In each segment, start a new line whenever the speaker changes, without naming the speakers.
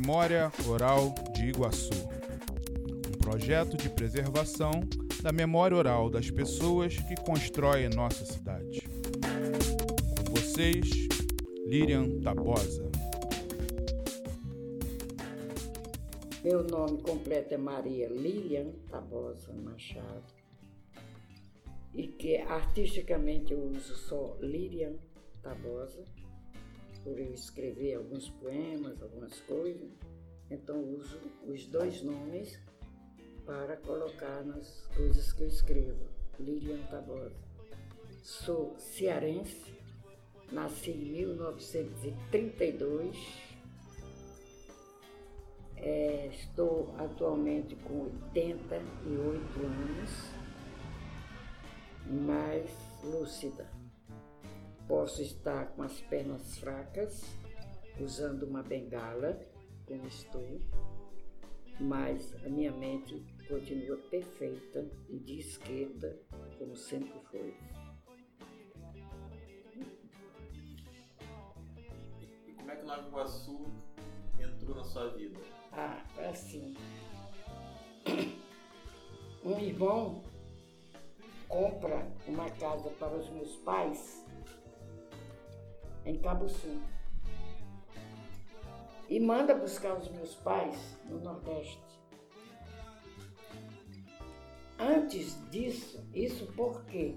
Memória Oral de Iguaçu. Um projeto de preservação da memória oral das pessoas que constroem nossa cidade. Com vocês, Lilian Tabosa.
Meu nome completo é Maria Lilian Tabosa Machado. E que artisticamente eu uso só Lilian Tabosa por eu escrever alguns poemas, algumas coisas, então uso os dois nomes para colocar nas coisas que eu escrevo. Lilian Tabosa. Sou cearense, nasci em 1932, é, estou atualmente com 88 anos, mais lúcida. Posso estar com as pernas fracas, usando uma bengala, como estou, mas a minha mente continua perfeita e de esquerda, como sempre foi.
E como é que Nova Iguaçu entrou na sua vida?
Ah, assim. Um irmão compra uma casa para os meus pais em Cabo Sul. E manda buscar os meus pais no Nordeste. Antes disso, isso por quê?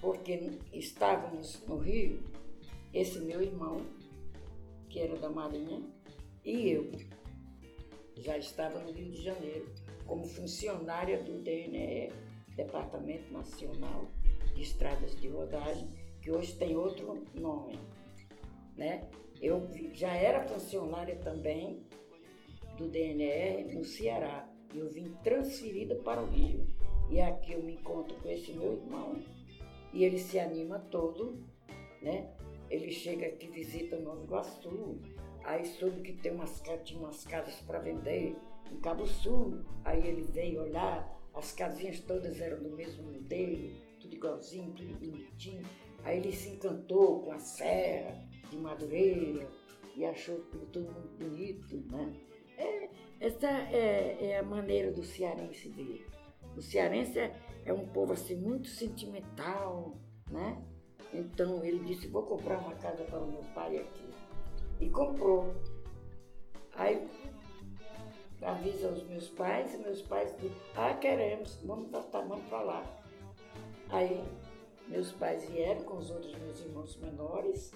Porque estávamos no Rio, esse meu irmão, que era da Marinha, e eu já estava no Rio de Janeiro como funcionária do DNE, Departamento Nacional de Estradas de Rodagem, que hoje tem outro nome, né? Eu já era funcionária também do DNR no Ceará. Eu vim transferida para o Rio. E aqui eu me encontro com esse meu irmão. E ele se anima todo, né? Ele chega aqui, visita Nova Iguaçu. Aí soube que tem umas, tinha umas casas para vender em Cabo Sul. Aí ele veio olhar, as casinhas todas eram do mesmo modelo, tudo igualzinho, tudo bonitinho. Aí ele se encantou com a serra de Madureira e achou tudo muito bonito, né? É, essa é, é, a maneira do cearense ver. O cearense é, é um povo assim muito sentimental, né? Então ele disse, vou comprar uma casa para o meu pai aqui. E comprou. Aí avisa os meus pais, e meus pais dizem, ah, queremos, vamos, vamos para lá. Aí meus pais vieram com os outros meus irmãos menores,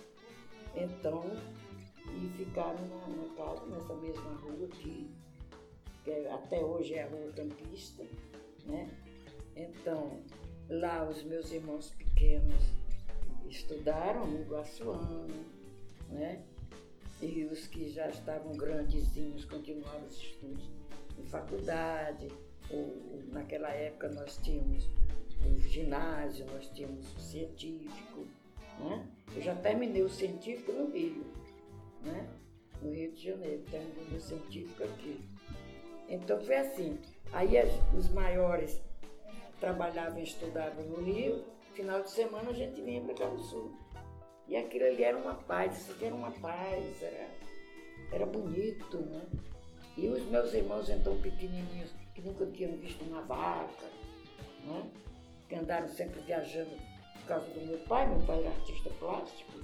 então, e ficaram na, na casa, nessa mesma rua que, que até hoje é a Rua Campista, né? Então, lá os meus irmãos pequenos estudaram no Iguaçuano, né? E os que já estavam grandezinhos continuaram os estudos em faculdade. Ou, naquela época nós tínhamos o ginásio, nós tínhamos o científico. Né? Eu já terminei o científico no Rio, né? no Rio de Janeiro, terminei o científico aqui. Então foi assim. Aí os maiores trabalhavam e estudavam no Rio, final de semana a gente vinha para cá no Sul. E aquilo ali era uma paz, isso aqui era uma paz, era, era bonito, né? E os meus irmãos então pequenininhos, que nunca tinham visto uma vaca, né? Que andaram sempre viajando por causa do meu pai. Meu pai era artista plástico,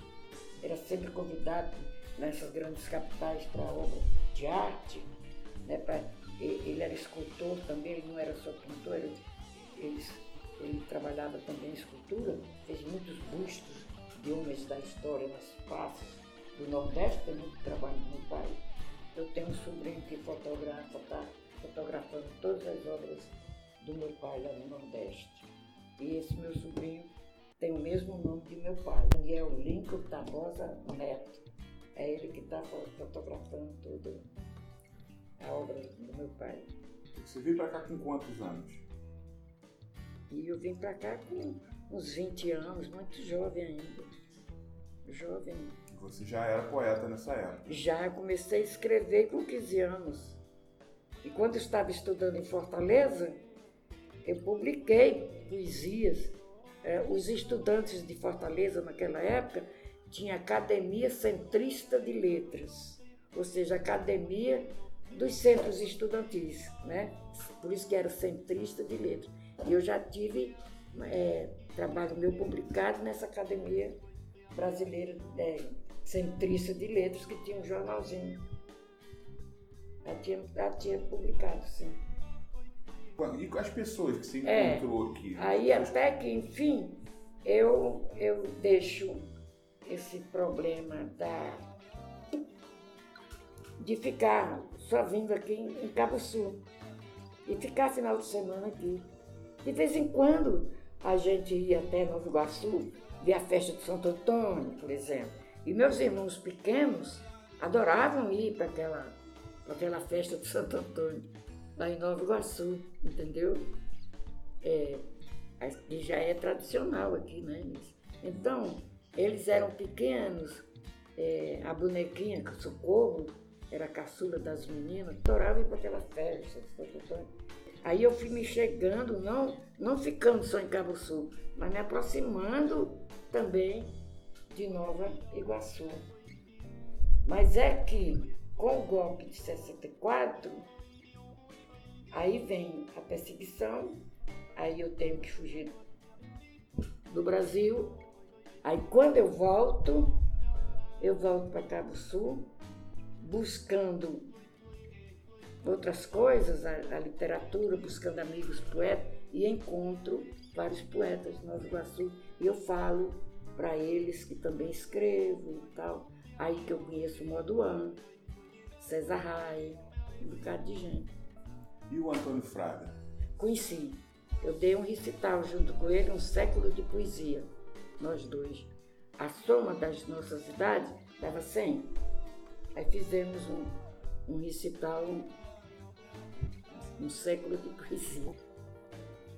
era sempre convidado nessas grandes capitais para obra de arte. Né, pra, ele era escultor também, ele não era só pintor, ele, ele, ele trabalhava também em escultura, fez muitos bustos de homens da história nas praças do Nordeste, tem muito trabalho do meu pai. Eu tenho um sobrinho que fotografa, está fotografando todas as obras do meu pai lá no Nordeste. E esse meu sobrinho tem o mesmo nome de meu pai, Daniel Lincoln Tabosa Neto. É ele que está fotografando toda a obra do meu pai.
Você veio para cá com quantos anos?
E eu vim para cá com uns 20 anos, muito jovem ainda. Jovem.
Você já era poeta nessa época?
Já comecei a escrever com 15 anos. E quando eu estava estudando em Fortaleza, eu publiquei poesias. É, os estudantes de Fortaleza naquela época tinha Academia Centrista de Letras, ou seja, academia dos centros estudantis, né? Por isso que era centrista de letras. E eu já tive é, trabalho meu publicado nessa academia brasileira é, centrista de letras, que tinha um jornalzinho. Já tinha, já tinha publicado, sim.
E com as pessoas que é, encontrou é, aqui?
Aí até que, enfim, eu, eu deixo esse problema da, de ficar só vindo aqui em Cabo Sul e ficar final de semana aqui. De vez em quando a gente ia até Nova Iguaçu, ver a festa de Santo Antônio, por exemplo. E meus irmãos pequenos adoravam ir para aquela, aquela festa de Santo Antônio, lá em Nova Iguaçu, entendeu? É, que já é tradicional aqui, né? Então, eles eram pequenos, é, a bonequinha, o Socorro, era a caçula das meninas, adorava ir para aquela festa. Aí eu fui me chegando, não, não ficando só em Cabo Sul, mas me aproximando também de Nova Iguaçu. Mas é que, com o golpe de 64, aí vem a perseguição, aí eu tenho que fugir do Brasil. Aí quando eu volto, eu volto para Cabo Sul, buscando outras coisas, a, a, literatura, buscando amigos poetas, e encontro vários poetas de Nova Iguaçu, e eu falo para eles que também escrevo e tal. Aí que eu conheço o Moduan, César Raia, um bocado de gente.
E o Antônio Fraga?
Conheci. Eu dei um recital junto com ele, um século de poesia, nós dois. A soma das nossas idades dava 100. Aí fizemos um, um recital um século de poesia.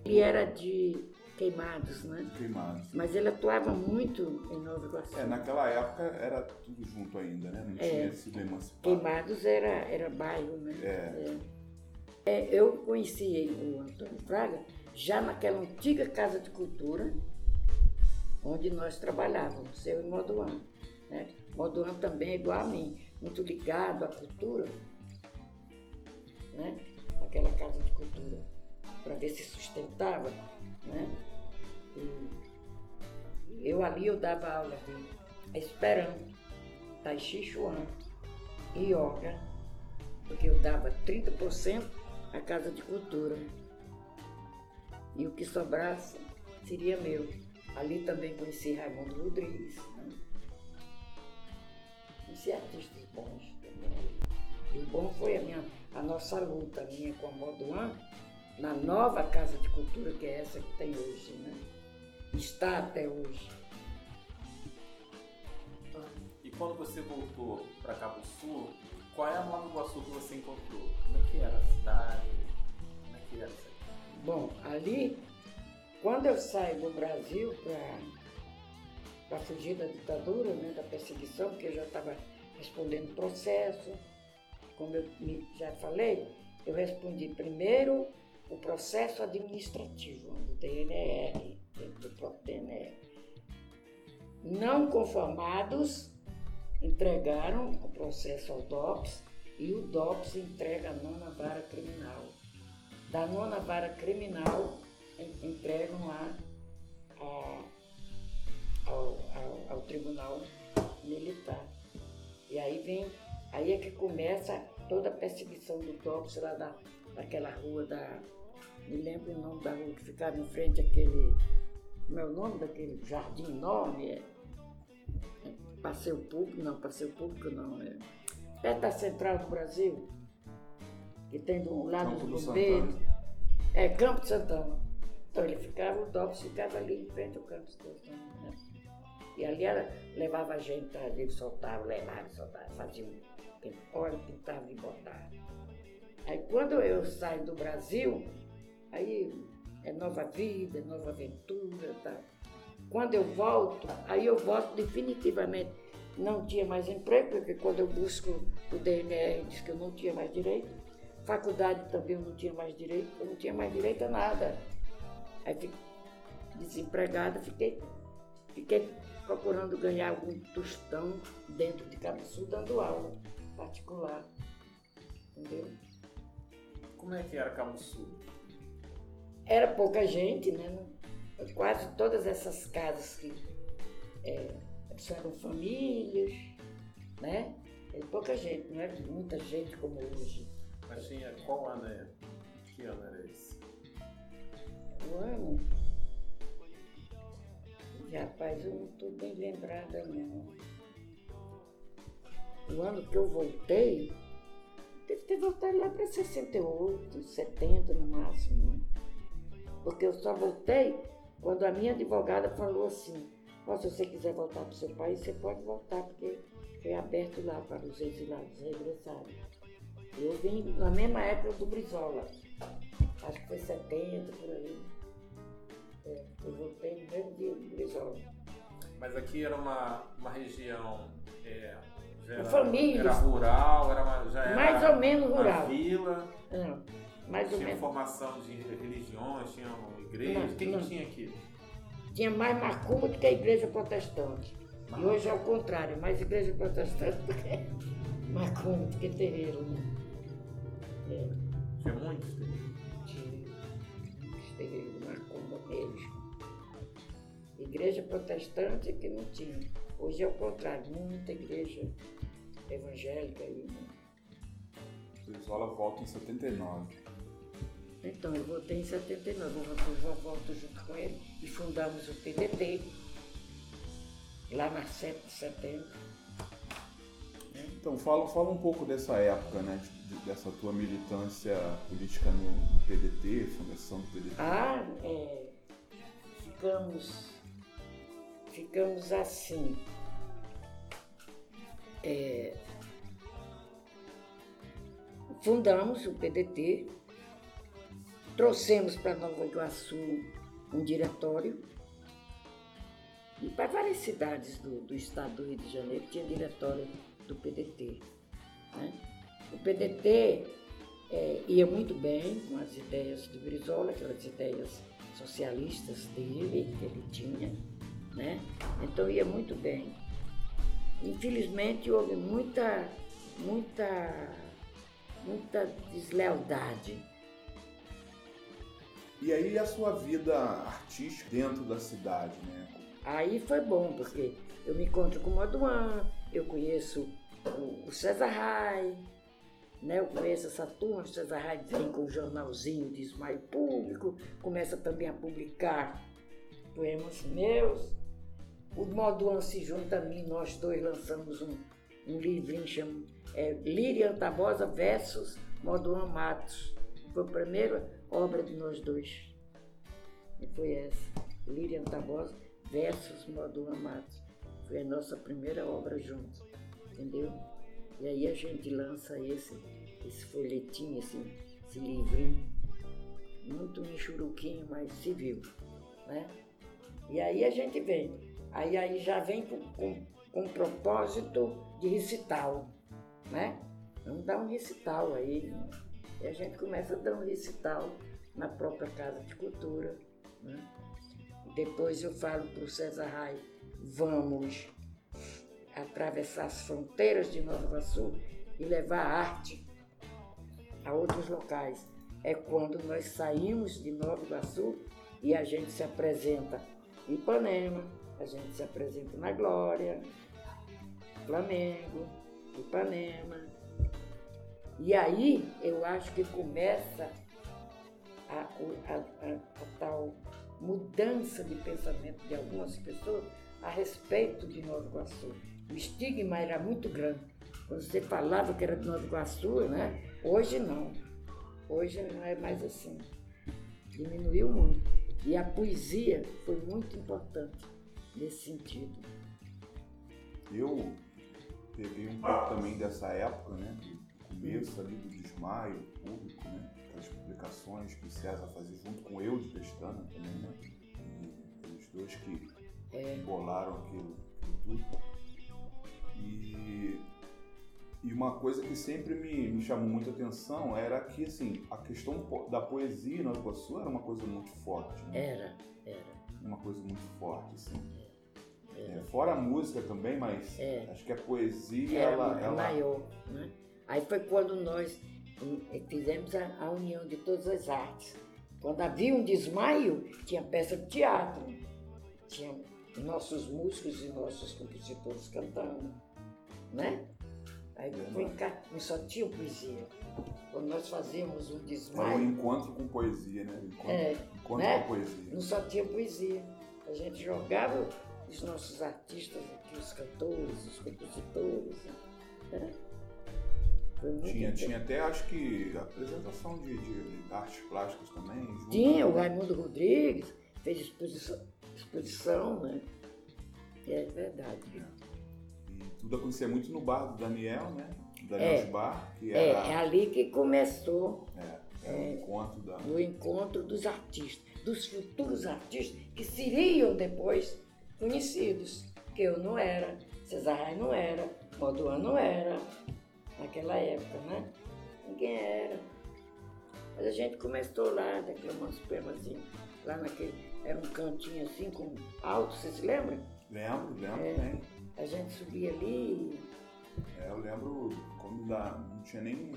Ele era de Queimados, né?
Queimados.
Mas ele atuava muito em Nova Iguaçu.
É, naquela época era tudo junto ainda, né? Não é, tinha sido emancipado.
Queimados era, era bairro, né? É. é. É eu conheci o Antônio Fraga já naquela antiga Casa de Cultura, onde nós trabalhávamos, eu e Moduan. Né? Moduan também é igual a mim, muito ligado à cultura. Né? aquela casa de cultura para ver se sustentava, né? E eu ali eu dava aula de Esperanto, Tai Chi Chuan Yoga, porque eu dava 30% à casa de cultura. E o que sobrasse seria meu. Ali também conheci Raimundo Rodrigues. Né? Conheci artistas bons também. E o bom foi a minha a nossa luta, minha com a Moduan, na nova Casa de Cultura, que é essa que tem hoje, né? Está até hoje.
E quando você voltou para Cabo Sul, qual é a Nova Iguaçu que você encontrou? Como é que era a cidade? Como é que era isso
Bom, ali, quando eu saio do Brasil para fugir da ditadura, né, da perseguição, porque eu já estava respondendo processo, como eu já falei, eu respondi primeiro o processo administrativo do DNR, do próprio DNR. Não conformados, entregaram o processo ao DOPS e o DOPS entrega a nona vara criminal. Da nona vara criminal, entregam lá ao, ao, ao Tribunal Militar. E aí vem Aí é que começa toda a perseguição do Tops lá da, daquela rua da. Me lembro o nome da rua que ficava em frente àquele. Como é o nome daquele jardim enorme? É, passeio público, não, passeio público não. É, perto da Central do Brasil, que tem do lado Campo dos bombeiros. É, Campo de Santana. Então ele ficava, o Dobbs ficava ali em frente ao Campo de Santana. Né? E ali ela levava a gente, ele soltava, levava, soltava, fazia um olha, pintava e botava. Aí quando eu saio do Brasil, aí é nova vida, é nova aventura, tá? Quando eu volto, aí eu volto definitivamente. Não tinha mais emprego, porque quando eu busco o DNR diz que eu não tinha mais direito. Faculdade também eu não tinha mais direito, eu não tinha mais direito a nada. Aí fiquei desempregada, fiquei, fiquei procurando ganhar algum tostão dentro de Cabo Sul dando aula particular. Entendeu?
Como é que era Cabo Sul?
Era pouca gente, né? Quase todas essas casas que é, eram famílias, né? Era pouca gente, não era muita gente como hoje.
Mas tinha qual ano é? Que ano era esse?
O ano. Rapaz, eu não estou bem lembrada não. O ano que eu voltei, deve ter voltado lá para 68, 70 no máximo. Porque eu só voltei quando a minha advogada falou assim, oh, se você quiser voltar para o seu país, você pode voltar, porque foi aberto lá para os exilados regressarem. Eu vim na mesma época do Brizola, acho que foi 70 por aí. É, eu voltei no mesmo dia do Brizola.
Mas aqui era uma, uma região. É,
era, famílias.
Era rural, era já era
mais ou menos rural.
Uma vila.
Não, mais
tinha
ou menos.
formação de religiões, tinha uma igreja. O que, que tinha aqui?
Tinha mais macumba do que a igreja protestante. E hoje é o contrário, mais igreja protestante do que macumba, do que terreiro. Né?
É. Tinha muitos terreiros?
Tinha muitos terreiros de macumba mesmo. Igreja protestante que não tinha. Hoje é o contrário, muita igreja evangélica aí. Né?
Brizola volta em 79.
Então, eu voltei em 79, eu volto junto com ele e fundamos o PDT, lá na 7 de setembro.
Né? Então, fala, fala um pouco dessa época, né? dessa tua militância política no, no PDT, fundação do PDT.
Ah, é, ficamos, ficamos assim. É, fundamos o PDT, trouxemos para Nova Iguaçu um diretório e para várias cidades do, do estado do Rio de Janeiro tinha diretório do PDT. Né? O PDT é, ia muito bem com as ideias do Brizola, aquelas ideias socialistas dele, que ele tinha, né? Então ia muito bem. Infelizmente houve muita, muita, muita deslealdade.
E aí a sua vida artística dentro da cidade, né?
Aí foi bom, porque eu me encontro com o Moduan, eu conheço o, César Rai, né? Eu conheço essa turma, o César Rai vem com o jornalzinho de Ismael Público, começa também a publicar poemas meus. O Moduan se junta a mim, nós dois lançamos um, um livrinho chamado é, Líria Antabosa versus Moduan Matos. Foi a primeira obra de nós dois. E foi essa, Líria Antabosa versus Moduan Matos. Foi a nossa primeira obra juntos, entendeu? E aí a gente lança esse, esse folhetinho, esse, esse livrinho, muito michuruquinho, mas civil, né? E aí a gente vem. Aí, aí já vem com, com, com propósito de recital, né? Vamos dar um recital aí. E a gente começa a dar um recital na própria Casa de Cultura. Né? Depois eu falo para o César Rai, vamos atravessar as fronteiras de Nova Iguaçu e levar a arte a outros locais. É quando nós saímos de Nova Iguaçu e a gente se apresenta em Ipanema, a gente se apresenta na Glória, Flamengo, Ipanema. E aí eu acho que começa a, a, a, a tal mudança de pensamento de algumas pessoas a respeito de Nova Iguaçu. O estigma era muito grande. Quando você falava que era de Nova Iguaçu, né? Hoje não. Hoje não é mais assim. Diminuiu muito. E a poesia foi muito importante nesse sentido.
Eu peguei um pouco também dessa época, né? Do começo ali do desmaio público, né? Aquelas publicações que o César fazia junto com eu de Pestana também, né? E os dois que é. bolaram aquilo, aquilo tudo. E, e uma coisa que sempre me, me chamou muita atenção era que, assim, a questão da poesia no Iguaçu era uma coisa muito forte.
Né? Era, era.
Uma coisa muito forte, assim. É, fora a música também, mas
É.
acho que a poesia,
Era
ela, ela
maior. Né? Aí foi quando nós hum, fizemos a, a união de todas as artes. Quando havia um desmaio, tinha peça de teatro, tinha nossos músicos e nossos compositores cantando, né? Aí foi cá, mas só tinha poesia. Quando nós fazíamos um
era um
desmaio,
encontro com poesia, né? Encontro,
É,
encontro
né?
com poesia.
não só tinha poesia. A gente jogava os nossos artistas aqui, os cantores, os compositores. Né?
Tinha, tinha até, acho que, apresentação de, de- artes plásticas também. junto.
Tinha, o Raimundo Rodrigues fez exposição, exposição né? É verdade.
E tudo acontecia muito no bar do Daniel, né? Do Daniel
É.
Bar, que
É,
era,
é ali que começou
é, era o encontro da.
o encontro dos artistas, dos futuros artistas que seriam depois conhecidos. Que eu não era, Cesar Rai não era, Moduan não era, naquela época, né? Ninguém era. Mas a gente começou lá, declamando os poemazinhos, lá naquele, era um cantinho assim, com alto, vocês se lembram?
Lembro, lembro
É.
bem.
A gente subia ali,
É, eu lembro quando ainda não tinha nem.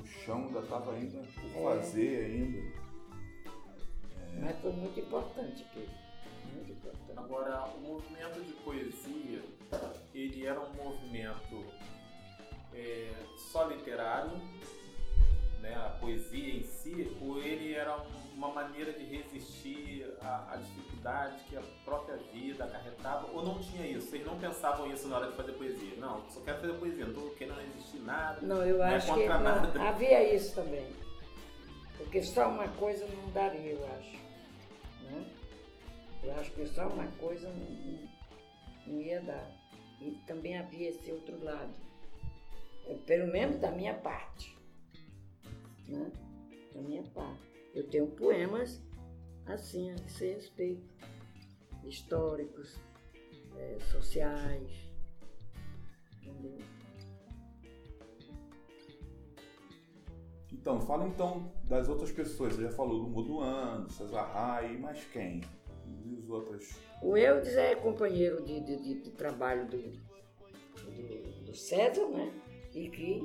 O chão ainda estava ainda por
É.
fazer ainda.
mas foi muito importante aquilo, muito importante.
Agora, o movimento de poesia, ele era um movimento é, só literário, né, a poesia em si, ou ele era um- uma maneira de resistir à, à dificuldade que a própria vida acarretava, ou não tinha isso? Vocês não pensavam isso na hora de fazer poesia? Não, só quero fazer poesia, não estou querendo resistir nada.
Não, eu
Não é
acho que
contra
não,
nada.
havia isso também. Porque só uma coisa não daria, eu acho. Né? Eu acho que só uma coisa não, não- não ia dar. E também havia esse outro lado. É, Pelo menos da minha parte. Né? Da minha parte. Eu tenho poemas assim, a esse respeito. Históricos, eh, sociais. Entendeu?
Então, fala então das outras pessoas. Você já falou do Moduano, do Cesar Rai, mas quem? E os outros?
O Eudes é companheiro de, de- de- de trabalho do, do, do César, né? E que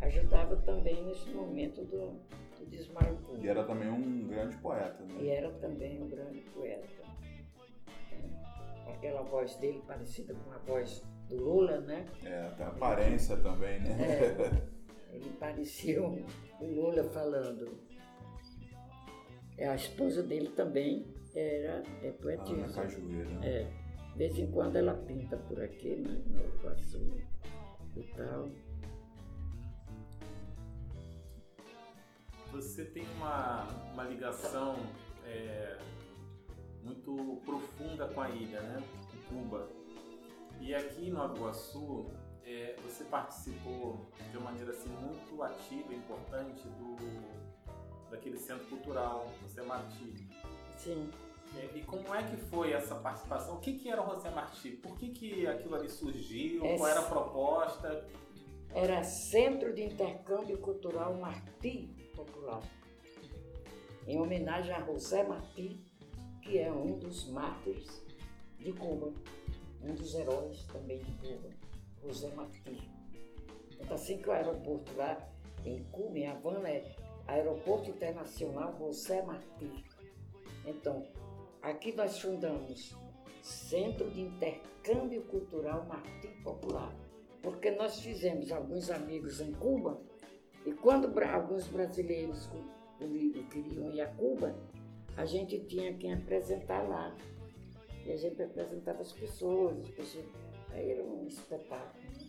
ajudava também nesse momento do, do desmaio
E
público.
era também um grande poeta,
E
né?
era também um grande poeta. É, Aquela voz dele parecida com a voz do Lula, né?
É, até a aparência também, né?
Ele parecia o Lula falando. É, A esposa dele também era é
Ana
poetisa.
Cajueira. né?
É, de vez em quando ela pinta por aqui, né, no Iguaçu e tal.
Você tem uma, uma ligação é, muito profunda com a ilha, né? Com Cuba. E aqui em Nova Iguaçu, é, você participou de uma maneira assim, muito ativa e importante do, daquele centro cultural, José Martí.
Sim.
É, e como é que foi essa participação? O que, que era o José Martí? Por que, que aquilo ali surgiu?
É
Qual era a proposta?
Era Centro de Intercâmbio Cultural Martí Popular, em homenagem a José Martí, que é um dos mártires de Cuba, um dos heróis também de Cuba, José Martí. Então, assim que o aeroporto lá em Cuba, em Havana, é Aeroporto Internacional José Martí. Então, aqui nós fundamos Centro de Intercâmbio Cultural Martí Popular, porque nós fizemos alguns amigos em Cuba e quando alguns brasileiros queriam ir a Cuba, a gente tinha quem apresentar lá. E a gente apresentava as pessoas, as pessoas. Aí era um espetáculo, né?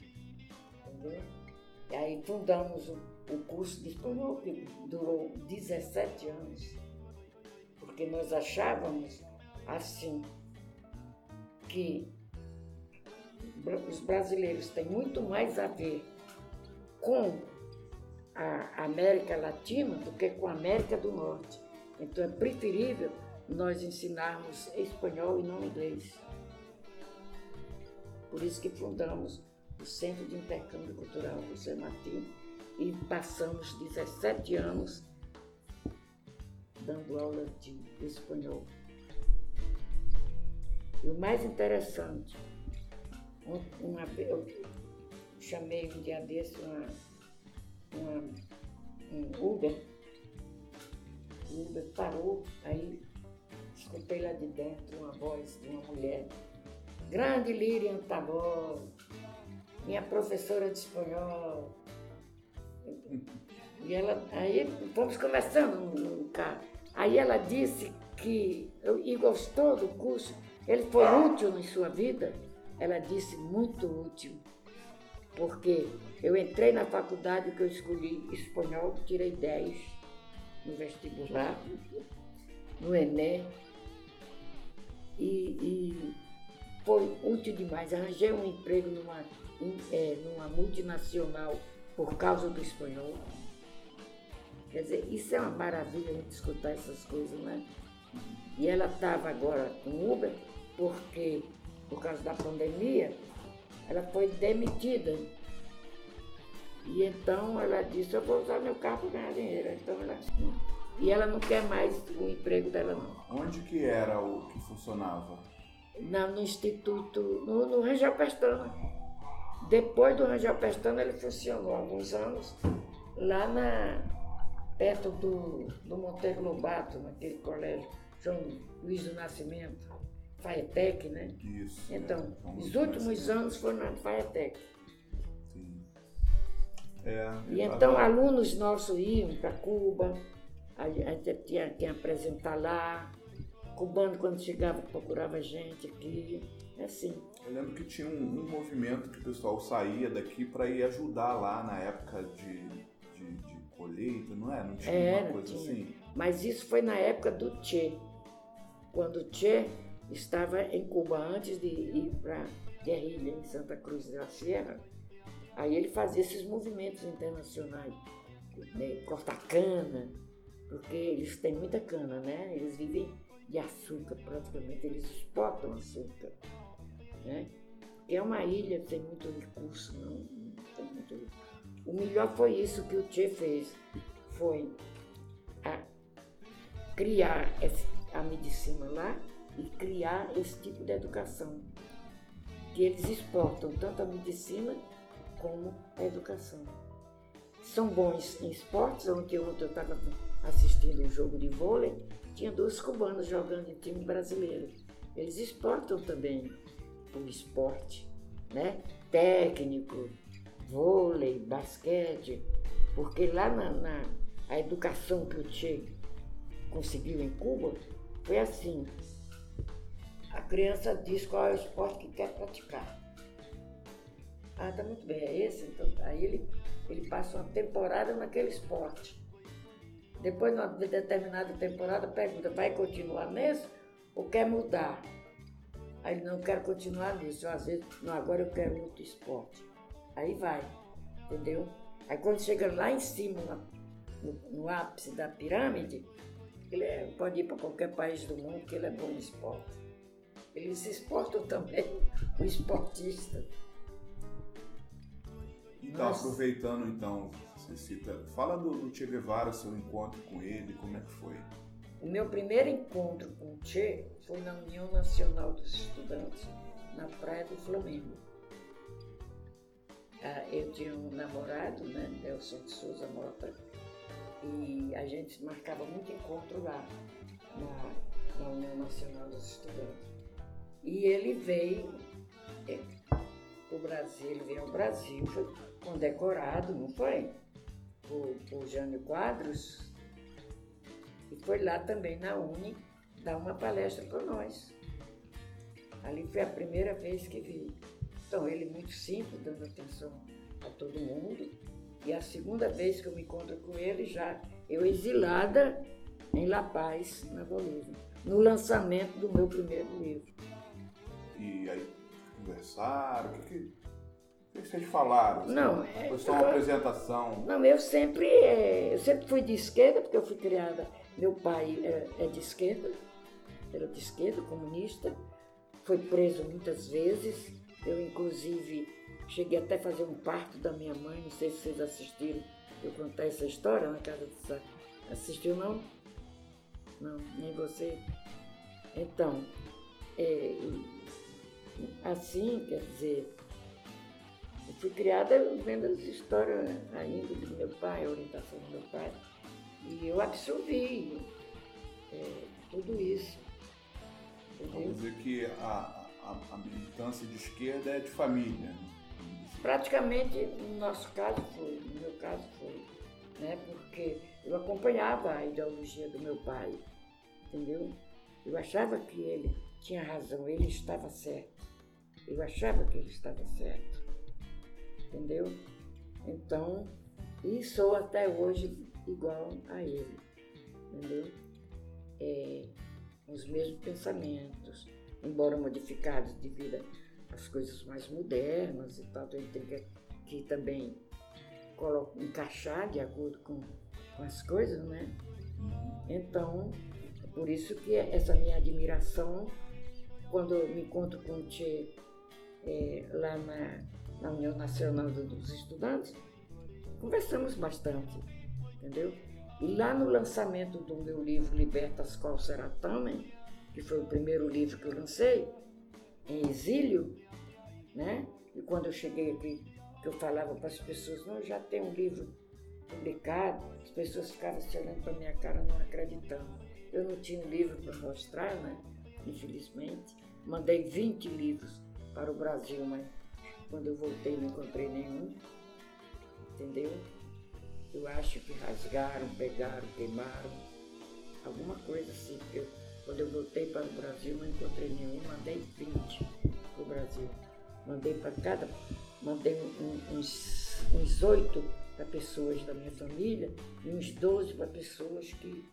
entendeu? E aí fundamos o, o curso de espanhol, que durou 17 anos porque nós achávamos assim que os brasileiros têm muito mais a ver com a América Latina do que com a América do Norte. Então é preferível nós ensinarmos espanhol e não inglês. Por isso que fundamos o Centro de Intercâmbio Cultural José Martim e passamos 17 anos dando aula de espanhol. E o mais interessante uma, eu chamei um dia desse uma, uma, um Uber. O Uber parou, aí escutei lá de dentro uma voz de uma mulher. Grande Lirian Tabor, minha professora de espanhol. E ela, aí fomos conversando no carro. Aí ela disse que, e gostou do curso, ele foi útil em sua vida? Ela disse, muito útil, porque eu entrei na faculdade que eu escolhi espanhol, tirei 10 no vestibular, no Enem, e, e foi útil demais. Arranjei um emprego numa, é, numa multinacional por causa do espanhol. Quer dizer, isso é uma maravilha a gente escutar essas coisas, né? E ela estava agora com Uber porque, por causa da pandemia, ela foi demitida. E então ela disse, eu vou usar meu carro para ganhar dinheiro. Então ela, e ela não quer mais o emprego dela não.
Onde que era o que funcionava?
Na, no Instituto, no, no Rangel Pestana. Depois do Rangel Pestana ele funcionou alguns anos lá na, perto do, do Monteiro Lobato, naquele colégio, João Luiz do Nascimento, Faetec, né?
Isso.
Então, é, os últimos anos foram na Faetec.
Sim. É,
e então alunos nossos iam para Cuba, a gente tinha que apresentar lá, cubano quando chegava procurava gente aqui, é assim.
Eu lembro que tinha um, um movimento que o pessoal saía daqui para ir ajudar lá na época de, de, de colheita, não é? Não tinha
Era,
uma coisa
tinha.
assim?
Mas isso foi na época do Che, quando o Che estava em Cuba antes de ir para guerrilha em Santa Cruz da Sierra. Aí ele fazia esses movimentos internacionais, né? cortar cana, porque eles têm muita cana, né? Eles vivem de açúcar praticamente, eles exportam açúcar, né? é uma ilha sem muito recurso, não, não tem muito. O melhor foi isso que o Che fez, foi a criar a medicina lá e criar esse tipo de educação, que eles exportam tanto a medicina como a educação. São bons em esportes, ontem eu estava assistindo um jogo de vôlei, tinha dois cubanos jogando em time brasileiro. Eles exportam também o esporte, né? Técnico, vôlei, basquete, porque lá na, na a educação que o Che conseguiu em Cuba foi assim. A criança diz qual é o esporte que quer praticar. Ah, tá muito bem, é esse? Então, aí ele, ele passa uma temporada naquele esporte. Depois, numa determinada temporada, pergunta, vai continuar nesse ou quer mudar? Aí ele não quer continuar nisso, às vezes, não, agora eu quero outro esporte. Aí vai, entendeu? Aí quando chega lá em cima, no, no ápice da pirâmide, ele é, pode ir para qualquer país do mundo que ele é bom em esporte. Eles exportam também o esportista.
Então, Nossa. aproveitando então, você cita, fala do, do Che Guevara, seu encontro com ele, como é que foi?
O meu primeiro encontro com o Che foi na União Nacional dos Estudantes, na Praia do Flamengo. Ah, eu tinha um namorado, né, Nelson de Souza Mota, e a gente marcava muito encontro lá, na, na União Nacional dos Estudantes. E ele veio é, o Brasil, ele veio ao Brasil, foi condecorado, não foi? Por, por Jânio Quadros. E foi lá também na Uni dar uma palestra para nós. Ali foi a primeira vez que vi. Então, ele muito simples, dando atenção a todo mundo. E a segunda vez que eu me encontro com ele, já eu exilada em La Paz, na Bolívia, no lançamento do meu primeiro livro.
E aí conversaram? O que, que, o que vocês falaram?
Assim? Não, é,
foi só uma eu, apresentação?
Não, eu sempre, é, eu sempre fui de esquerda, porque eu fui criada. Meu pai é, é de esquerda, era de esquerda, comunista, foi preso muitas vezes eu, inclusive, cheguei até a fazer um parto da minha mãe, não sei se vocês assistiram eu contar essa história na casa do Sá. Assistiu, não? Não, nem você. Então, é, assim, quer dizer, eu fui criada vendo as histórias ainda do meu pai, a orientação do meu pai, e eu absorvi é, tudo isso.
Vamos dizer que a, a, a, militância de esquerda é de família. Né?
Praticamente, no nosso caso foi, no meu caso foi, né? porque eu acompanhava a ideologia do meu pai, entendeu? Eu achava que ele tinha razão, ele estava certo. Eu achava que ele estava certo, entendeu? Então, e sou até hoje igual a ele, entendeu? É, os mesmos pensamentos, embora modificados devido às coisas mais modernas e tal, eu tenho que, que também coloco, encaixar de acordo com, com as coisas, né? Então, por isso que essa minha admiração, quando me encontro com o Tchê é, lá na, na União Nacional dos Estudantes, conversamos bastante, entendeu? E lá no lançamento do meu livro Libertas Qual Será Tamen, que foi o primeiro livro que eu lancei, em exílio, né? E quando eu cheguei aqui, que eu falava para as pessoas, não, já tenho um livro publicado, as pessoas ficavam se olhando para minha cara, não acreditando. Eu não tinha um livro para mostrar, né? Infelizmente. Mandei 20 livros para o Brasil, mas quando eu voltei não encontrei nenhum. Entendeu? Eu acho que rasgaram, pegaram, queimaram, alguma coisa assim. Eu, quando eu voltei para o Brasil, não encontrei nenhum, mandei 20 para o Brasil. Mandei para cada, mandei uns, uns 8 para pessoas da minha família e uns 12 para pessoas que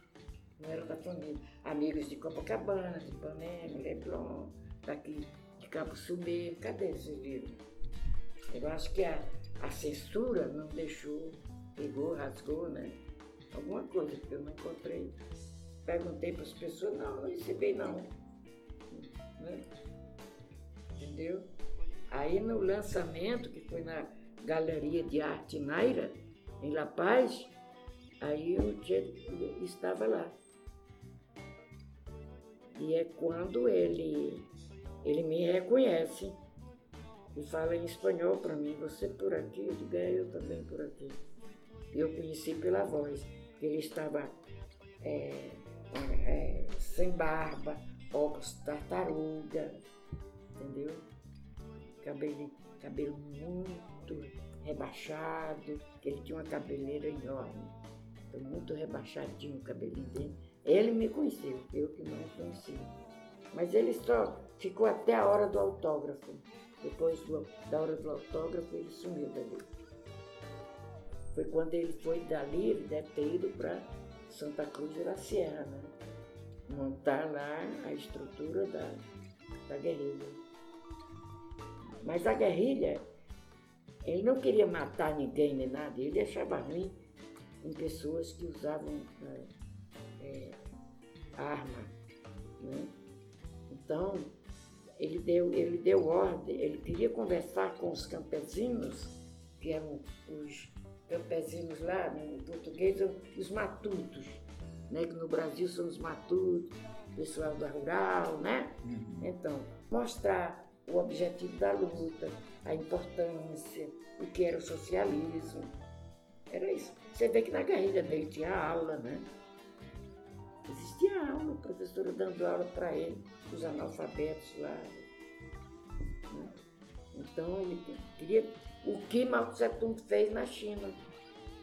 não eram da família. Amigos de Copacabana, de Ipanema, Leblon, daqui de Cabo Sumê. Cadê esses livros? Eu acho que a, a censura não deixou pegou, rasgou, né? Alguma coisa que eu não encontrei. Perguntei para as pessoas, não, não recebi não. Né? Entendeu? Aí no lançamento, que foi na Galeria de Arte Naira, em La Paz, aí o Tchê estava lá. E é quando ele, ele me reconhece e fala em espanhol para mim, você por aqui? Eu digo, é, eu também por aqui eu conheci pela voz, que ele estava é, é, sem barba, óculos tartaruga, entendeu? Cabelo, cabelo muito rebaixado, ele tinha uma cabeleira enorme, então, muito rebaixadinho o cabelinho dele. Ele me conheceu, eu que não conheci. Mas ele só ficou até a hora do autógrafo. Depois do, da hora do autógrafo, ele sumiu dali. Foi quando ele foi dali, ele deve ter ido para Santa Cruz de la Sierra, né? Montar lá a estrutura da, da guerrilha. Mas a guerrilha, ele não queria matar ninguém nem nada, ele achava ruim em pessoas que usavam é, é, arma. Né? Então, ele deu, ele deu ordem, ele queria conversar com os campesinos, que eram os campesinos lá, né, em português, os matutos, né? que no Brasil são os matutos, pessoal da rural, né? Uhum. Então, mostrar o objetivo da luta, a importância, o que era o socialismo. Era isso. Você vê que na guerrilha dele tinha aula, né? Existia aula, a professora dando aula para ele, os analfabetos lá. Né? Então ele queria o que Mao Tse Tung fez na China.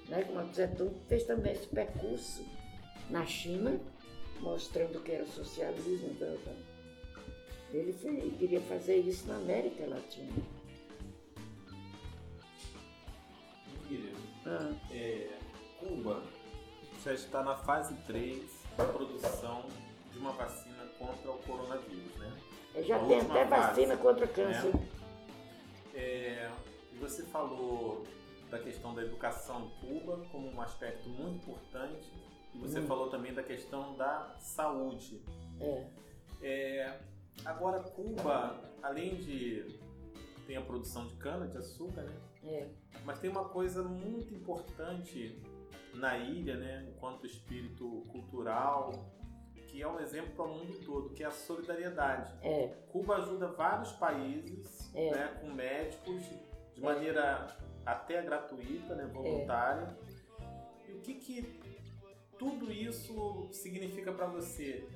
Né? Mao Tse Tung fez também esse percurso na China, mostrando que era socialismo. Então, então. Ele, ele queria fazer isso na América Latina.
Miriam, ah. é, Cuba já está na fase 3 da produção de uma vacina contra o coronavírus, né?
Já A tem até fase, vacina contra câncer. Né?
É, você falou da questão da educação em Cuba como um aspecto muito importante e você hum. falou também da questão da saúde.
É.
é. Agora, Cuba, além de tem a produção de cana de açúcar, né?
É.
Mas tem uma coisa muito importante na ilha, né? Enquanto espírito cultural, que é um exemplo para o mundo todo, que é a solidariedade.
É.
Cuba ajuda vários países
É.
né, com médicos de maneira até gratuita, né, voluntária. E o que, que tudo isso significa para você,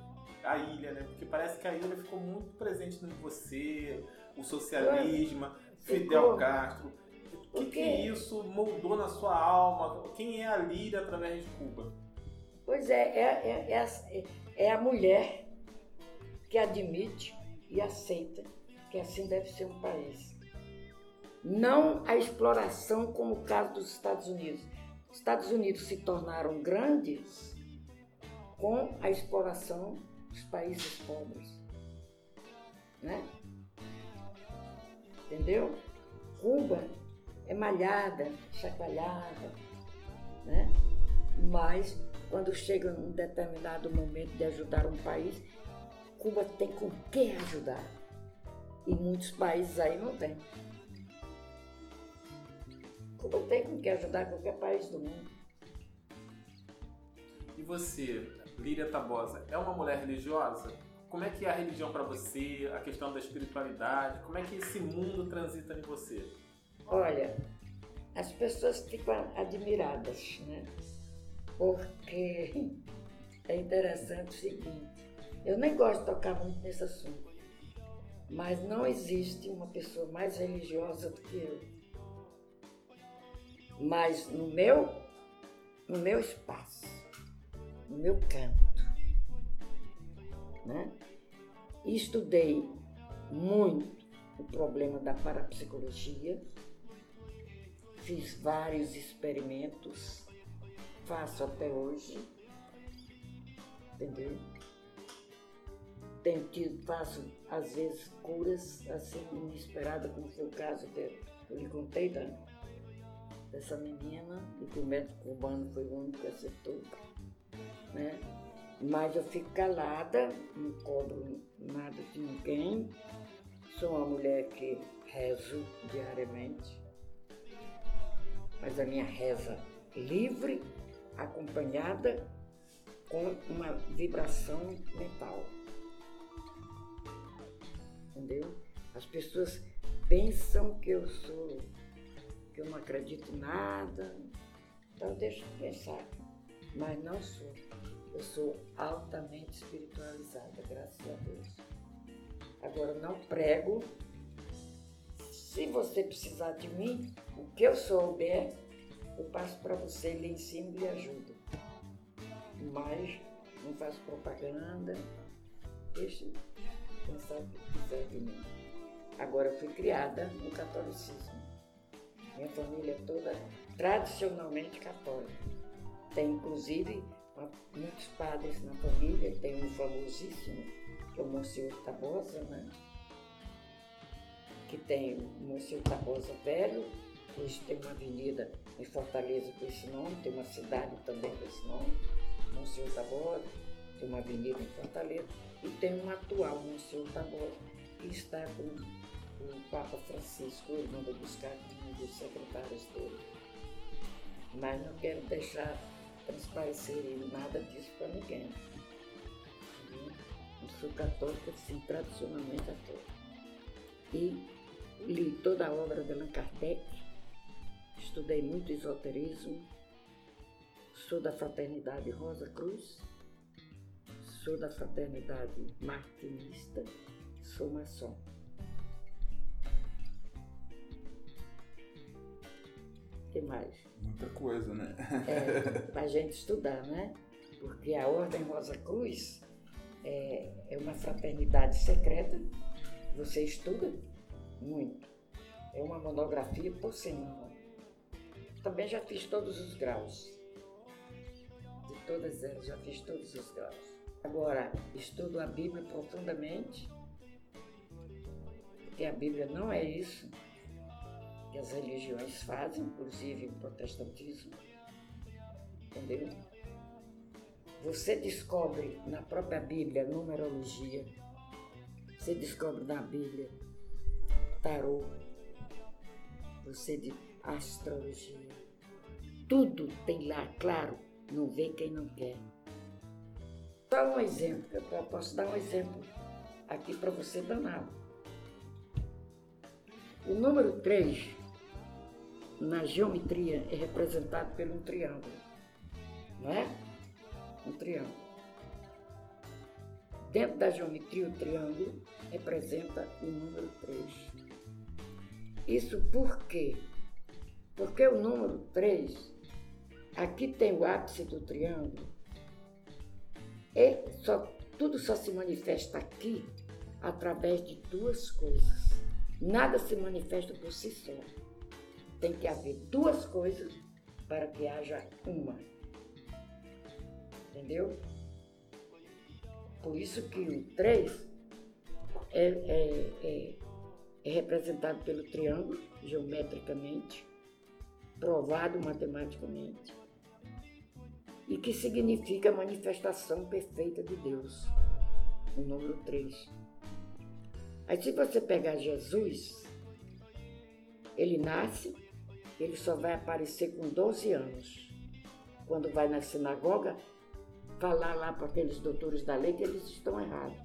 a ilha, né? Porque parece que a ilha ficou muito presente em você, o socialismo, Fidel. Castro. O que, isso moldou na sua alma? Quem é a Líria através de Cuba?
Pois é, é, é, é a- é a mulher que admite e aceita que assim deve ser um país. Não a exploração como o caso dos Estados Unidos. Os Estados Unidos se tornaram grandes com a exploração dos países pobres. Né? Entendeu? Cuba é malhada, chacoalhada, né? mas quando chega um determinado momento de ajudar um país, Cuba tem com que ajudar. E muitos países aí não tem. Cuba tem com que ajudar qualquer país do mundo.
E você, Líria Tabosa, é uma mulher religiosa? Como é que é a religião para você, a questão da espiritualidade? Como é que esse mundo transita em você?
Olha, as pessoas ficam admiradas, né? Porque é interessante o seguinte, eu nem gosto de tocar muito nesse assunto, mas não existe uma pessoa mais religiosa do que eu. Mas no meu, no meu espaço, no meu canto, né? Estudei muito o problema da parapsicologia, fiz vários experimentos, faço até hoje, entendeu? Tenho tido, faço às vezes curas assim inesperadas, como foi o caso que eu lhe contei da, dessa menina, e que o médico cubano foi o único que acertou, né? Mas eu fico calada, não cobro nada de ninguém, sou uma mulher que rezo diariamente, mas a minha reza livre, acompanhada com uma vibração mental. Entendeu? As pessoas pensam que eu sou, que eu não acredito em nada, então deixa eu pensar, mas não sou. Eu sou altamente espiritualizada, graças a Deus. Agora não prego. Se você precisar de mim, o que eu souber, eu passo para você, lhe ensino e lhe ajudo. Mas não faço propaganda, deixe pensar o que quiser de mim. Agora eu fui criada no catolicismo. Minha família é toda tradicionalmente católica. Tem inclusive muitos padres na família, tem um famosíssimo, que é o Monsenhor Tabosa, né? que tem o Monsenhor Tabosa Velho, hoje tem uma avenida em Fortaleza com esse nome, tem uma cidade também com esse nome, Monsenhor Tabosa, tem uma avenida em Fortaleza, e tem um atual Monsenhor Tabosa, que está com o Papa Francisco, ele mandou buscar um dos secretários dele. Mas não quero deixar transparecer nada disso para ninguém. Eu sou católica, sim, tradicionalmente católica. E li toda a obra de Allan Kardec, estudei muito esoterismo, sou da fraternidade Rosa Cruz, sou da fraternidade martinista, sou maçom. O que mais?
Muita coisa, né?
é, para a gente estudar, né? Porque a Ordem Rosa Cruz é, é uma fraternidade secreta, você estuda muito. É uma monografia por semana. Também já fiz todos os graus. De todas elas, já fiz todos os graus. Agora, estudo a Bíblia profundamente, porque a Bíblia não é isso que as religiões fazem, inclusive o protestantismo. Entendeu? Você descobre na própria Bíblia numerologia, você descobre na Bíblia tarô, você de astrologia. Tudo tem lá, claro, não vê quem não quer. Só um exemplo, eu posso dar um exemplo aqui para você danado. O número 3, na geometria, é representado por um triângulo, não é? Um triângulo. Dentro da geometria, o triângulo representa o número 3. Isso por quê? Porque o número 3, aqui tem o ápice do triângulo, e só, tudo só se manifesta aqui através de duas coisas. Nada se manifesta por si só. Tem que haver duas coisas para que haja uma. Entendeu? Por isso que o 3 é, é, é, é representado pelo triângulo, geometricamente, provado matematicamente, e que significa manifestação perfeita de Deus, o número 3. Aí se você pegar Jesus, ele nasce, ele só vai aparecer com 12 anos. Quando vai na sinagoga, falar lá para aqueles doutores da lei que eles estão errados.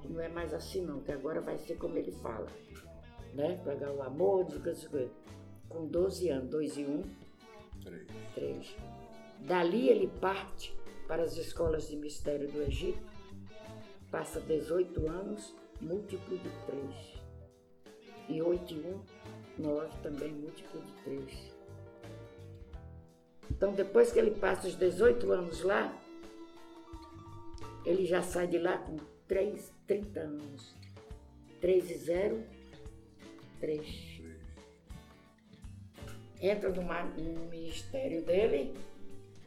Que não é mais assim não, que agora vai ser como ele fala. Né? Pegar o amor, com 12 anos, 2 e 1, um, 3. 3. Dali ele parte para as escolas de mistério do Egito, passa 18 anos, múltiplo de 3. E 8 e 1, 9 também múltiplo de 3. Então, depois que ele passa os 18 anos lá, ele já sai de lá com 3, 30 anos. 3 e 0, 3. Entra no, ministério dele,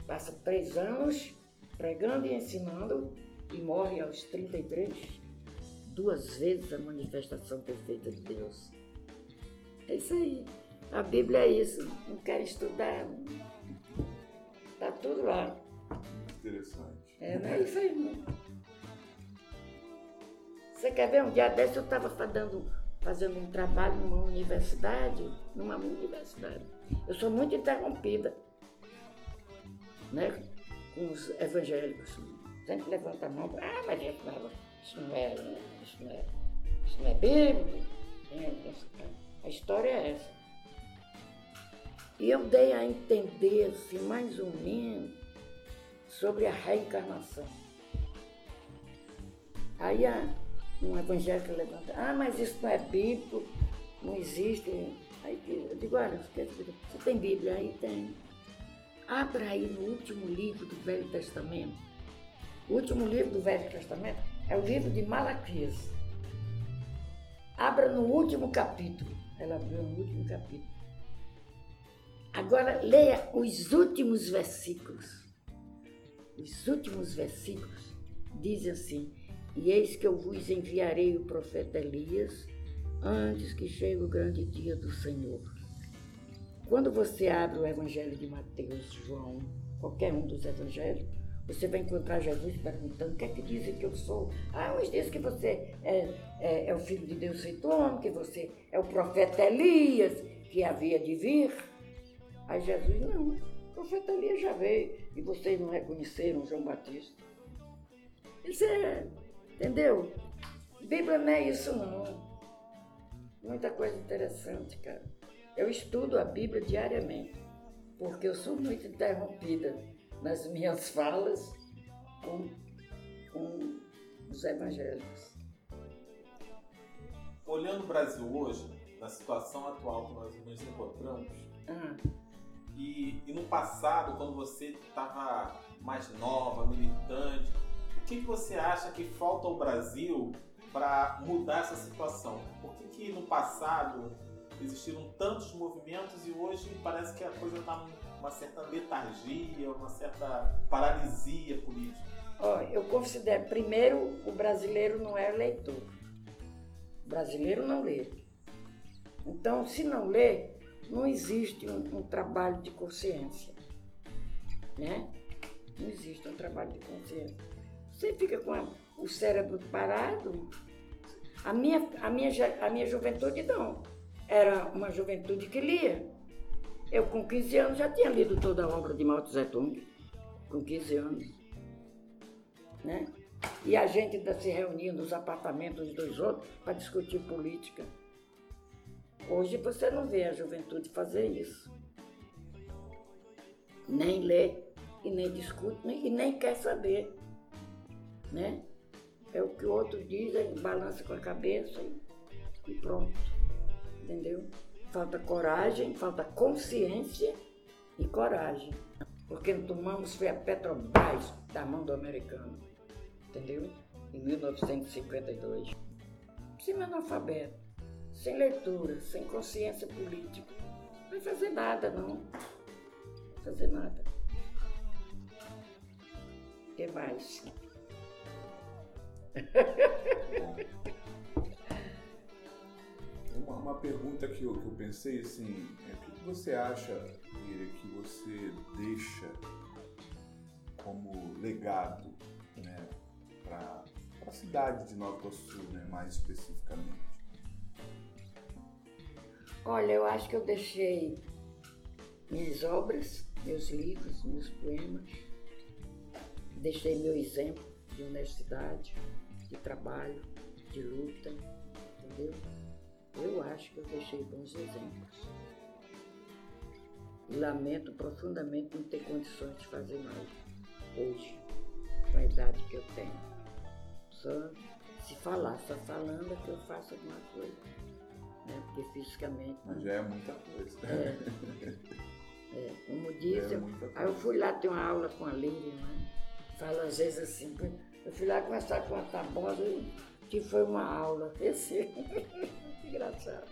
passa três anos pregando e ensinando e morre aos 33. Duas vezes a manifestação perfeita de Deus. É isso aí. A Bíblia é isso. Não quer estudar. Está tudo lá.
Interessante.
É, não é isso aí, não. Você quer ver? Um dia desse eu estava fazendo, fazendo um trabalho numa universidade, numa universidade. Eu sou muito interrompida, né? Com os evangélicos. Sempre levanta a mão, ah, mas isso não é, isso não é, isso não é, isso não é bíblico. A história é essa. E eu dei a entender, assim, mais ou menos, sobre a reencarnação. Aí um evangélico levanta, ah, mas isso não é bíblico, não existe. Aí eu digo, olha, você tem Bíblia? Aí tem. Abra aí no último livro do Velho Testamento. O último livro do Velho Testamento é o livro de Malaquias. Abra no último capítulo. Ela abriu no último capítulo. Agora leia os últimos versículos os últimos versículos dizem assim: E eis que eu vos enviarei o profeta Elias antes que chegue o grande dia do Senhor. Quando você abre o Evangelho de Mateus, João, qualquer um dos evangelhos, você vai encontrar Jesus perguntando: o que é que dizem que eu sou? Ah, uns dizem que você é, é, é o filho de Deus feito homem, que você é o profeta Elias, que havia de vir. Aí Jesus, não, o profeta Elias já veio e vocês não reconheceram João Batista. Isso é, entendeu? Bíblia não é isso não. Muita coisa interessante, cara. Eu estudo a Bíblia diariamente, porque eu sou muito interrompida nas minhas falas com, com os evangélicos.
Olhando o Brasil hoje, na situação atual que nós nos encontramos, ah e, e no passado, quando você estava mais nova, militante, o que, que você acha que falta ao Brasil para mudar essa situação? Por que, que no passado existiram tantos movimentos e hoje parece que a coisa está numa certa letargia, uma certa paralisia política?
Oh, eu considero, primeiro, o brasileiro não é leitor. O brasileiro não lê. Então, se não lê, não existe um, um trabalho de consciência, né? Não existe um trabalho de consciência. Você fica com a, o cérebro parado. A minha, a, minha, a minha juventude não. Era uma juventude que lia. Eu, com 15 anos, já tinha lido toda a obra de Mao Tse Tung. Com 15 anos. Né? E a gente ainda se reunia nos apartamentos dos outros para discutir política. Hoje você não vê a juventude fazer isso. Nem lê, e nem discute, e nem quer saber. Né? É o que o outro diz, aí balança com a cabeça e, pronto. Entendeu? Falta coragem, falta consciência e coragem. Porque tomamos foi a Petrobras da mão do americano. Entendeu? Em 1952. Semi-analfabeto, sem leitura, sem consciência política. Não vai fazer nada, não. Não vai fazer nada. O que mais?
Uma, uma, pergunta que eu, que eu pensei assim, é, o que você acha, Miriam, que você deixa como legado né, para a cidade de Nova Iguaçu, né, mais especificamente?
Olha, eu acho que eu deixei minhas obras, meus livros, meus poemas, deixei meu exemplo de honestidade, de trabalho, de luta, entendeu? Eu acho que eu deixei bons exemplos. E lamento profundamente não ter condições de fazer mais hoje, com a idade que eu tenho. Só se falar, só falando é que eu faço alguma coisa. Né? Porque fisicamente.
Mas já é muita coisa.
É, é como disse, é aí eu fui lá ter uma aula com a Líria, né? Fala às vezes assim, eu fui lá conversar com a Tabosa que foi uma aula. Esse. Engraçado.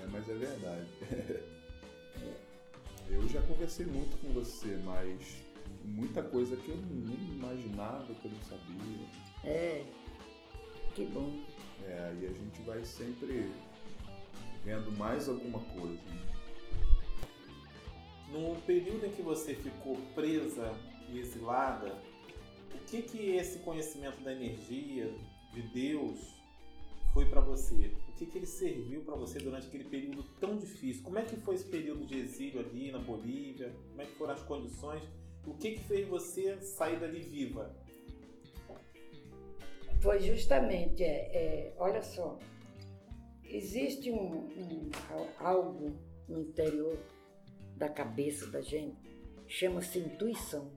É, mas é verdade. Eu já conversei muito com você, mas muita coisa que eu nem imaginava, que eu não sabia.
É, que bom.
É, aí a gente vai sempre vendo mais alguma coisa.
No período em que você ficou presa e exilada, o que que esse conhecimento da energia, de Deus, foi para você? O que, que ele serviu para você durante aquele período tão difícil? Como é que foi esse período de exílio ali na Bolívia? Como é que foram as condições? O que, que fez você sair dali viva?
Foi justamente, é, é, olha só, existe um, um, algo no interior da cabeça da gente, chama-se intuição.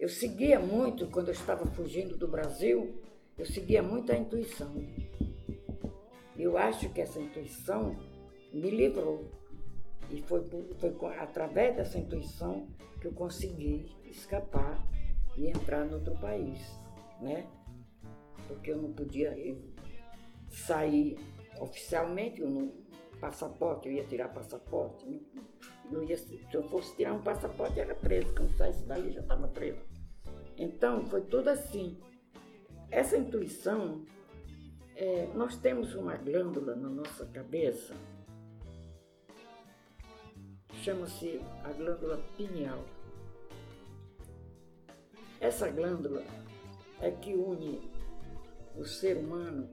Eu seguia muito, quando eu estava fugindo do Brasil, eu seguia muito a intuição. Eu acho que essa intuição me livrou. E foi, foi através dessa intuição que eu consegui escapar e entrar em outro país, né? Porque eu não podia sair oficialmente, eu não, passaporte, eu ia tirar passaporte. Ia, se eu fosse tirar um passaporte, era preso. Quando saísse daí, já estava preso. Então, foi tudo assim. Essa intuição é, nós temos uma glândula na nossa cabeça, chama-se a glândula pineal. Essa glândula é que une o ser humano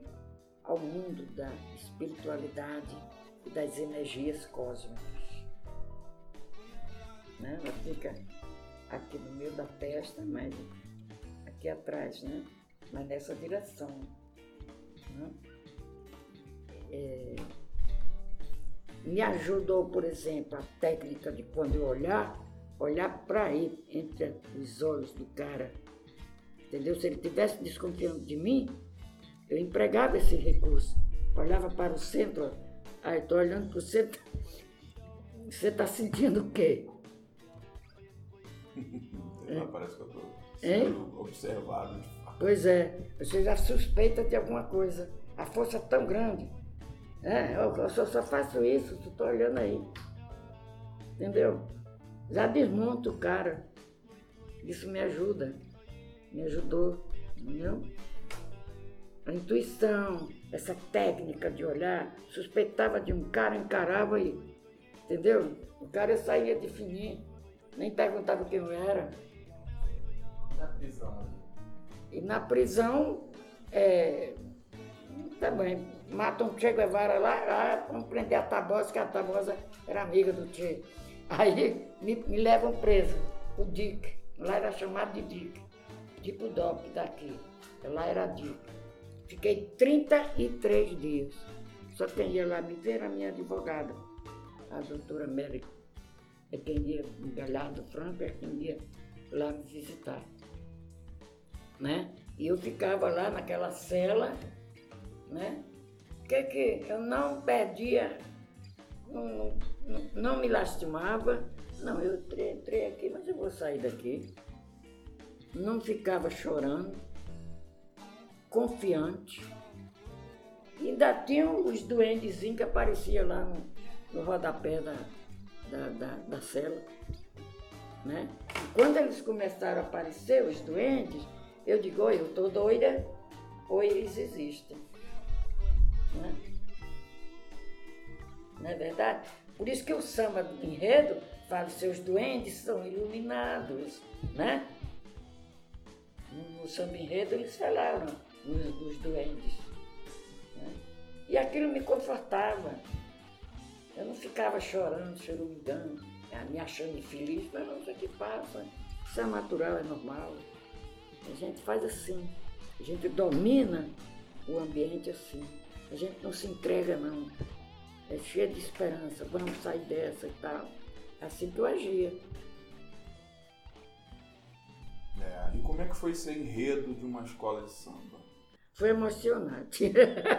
ao mundo da espiritualidade e das energias cósmicas. Né? Ela fica aqui no meio da testa, mas aqui atrás, né? mas nessa direção. Né? É, me ajudou, por exemplo, a técnica de quando eu olhar, olhar para aí, entre os olhos do cara. Entendeu? Se ele estivesse desconfiando de mim, eu empregava esse recurso. Olhava para o centro, aí estou olhando para o centro. Você está sentindo o quê?
É. Parece que eu estou sendo observado de
Pois é, você já suspeita de alguma coisa. A força é tão grande. É, eu, eu só, só faço isso, estou olhando aí. Entendeu? Já desmonto o cara. Isso me ajuda. Me ajudou. Entendeu? A intuição, essa técnica de olhar, suspeitava de um cara, encarava e. Entendeu? O cara saía de fininho, nem perguntava quem eu era.
Na prisão,
e na prisão, é, também, matam o Che Guevara lá, lá vamos prender a Tabosa, que a Tabosa era amiga do Che. Aí me, me levam preso, o Dick, lá era chamado de Dick, Dipudop daqui. Lá era DIP. Fiquei 33 dias. Só quem ia lá me ver era a minha advogada, a doutora Mary. É quem ia, Galhardo Franco, é quem ia lá me visitar. Né? E eu ficava lá naquela cela, né? Que que eu não perdia, não, não, não me lastimava. Não, eu entrei, entrei aqui, mas eu vou sair daqui. Não ficava chorando, confiante. Ainda tinham os duendezinhos que apareciam lá no, no rodapé da, da, da, da cela. Né? E quando eles começaram a aparecer, os duendes, eu digo, oi, eu estou doida, ou eles existem. Né? Não é verdade? Por isso que o samba do enredo fala seus duendes são iluminados, né? No samba enredo eles falaram dos, duendes. Né? E aquilo me confortava. Eu não ficava chorando, choramingando, me achando infeliz, mas não, isso aqui passa. Isso é natural, é normal. A gente faz assim. A gente domina o ambiente assim. A gente não se entrega, não. É cheio de esperança. Vamos sair dessa e tal. Assim que eu agia.
É, e como é que foi ser enredo de uma escola de samba?
Foi emocionante.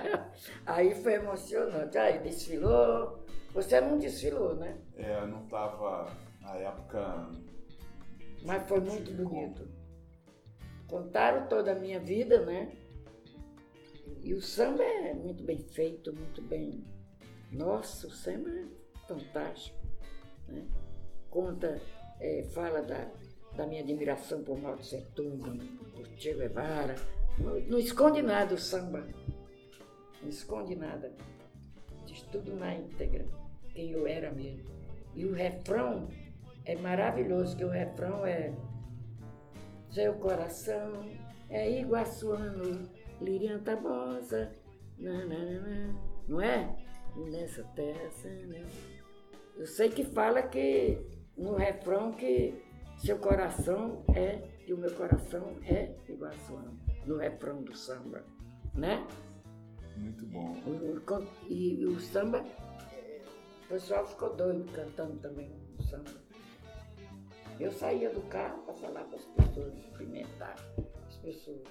Aí foi emocionante. Aí desfilou. Você não desfilou, né?
É, não estava na época.
Mas foi muito bonito. Contaram toda a minha vida, né? E o samba é muito bem feito, muito bem. Nossa, o samba é fantástico. Né? Conta, é, fala da, da minha admiração por Tse Tung, por Che Guevara. Não, não esconde nada o samba. Não esconde nada. Diz tudo na íntegra, quem eu era mesmo. E o refrão é maravilhoso, que o refrão é seu coração é iguaçuano, Lirian Tabosa, nananana, não é? Nessa terra, né? Eu sei que fala que no refrão que seu coração é, e o meu coração é iguaçuano, no refrão do samba, né?
Muito bom.
e, e o samba, o pessoal ficou doido cantando também o samba. Eu saía do carro para falar com as pessoas, cumprimentar as pessoas.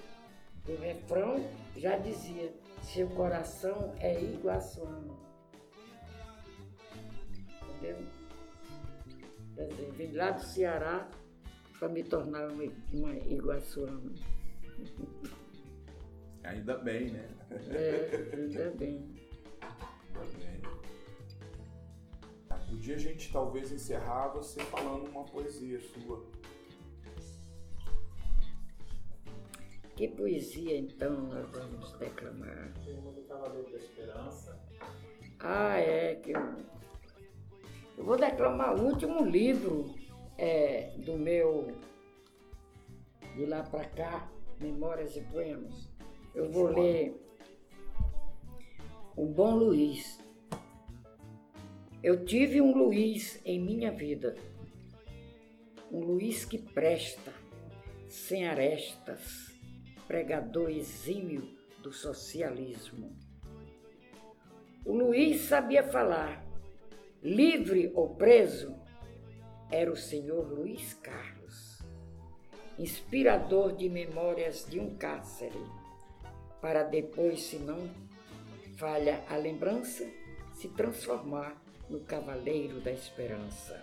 O refrão já dizia, seu coração é iguaçuano. Entendeu? Quer dizer, vim lá do Ceará para me tornar uma, uma iguaçuana.
Ainda bem, né?
É, ainda bem.
Ainda bem. Podia a gente talvez encerrar você falando uma poesia sua.
Que poesia então nós vamos declamar?
Tema do Cavaleiro da Esperança.
Ah, é que eu, eu vou declamar o último livro é, do meu de lá para cá, Memórias e Poemas. Eu vou ler O Bom Luiz. Eu tive um Luiz em minha vida, um Luiz que presta, sem arestas, pregador exímio do socialismo. O Luiz sabia falar, livre ou preso, era o senhor Luiz Carlos, inspirador de memórias de um cárcere, para depois, se não falha a lembrança, se transformar no Cavaleiro da Esperança.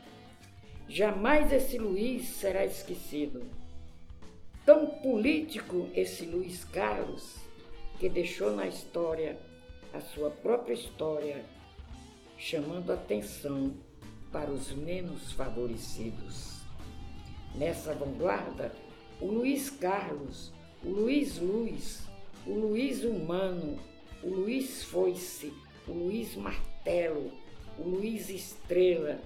Jamais esse Luiz será esquecido. Tão político esse Luiz Carlos que deixou na história a sua própria história, chamando atenção para os menos favorecidos. Nessa vanguarda, o Luiz Carlos, o Luiz Luz, o Luiz Humano, o Luiz Foice, o Luiz Martelo, o Luiz Estrela,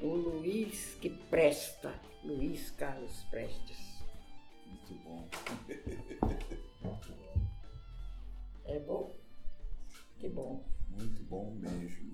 o Luiz que presta, Luiz Carlos Prestes.
Muito bom.
É bom? Que bom.
Muito bom mesmo.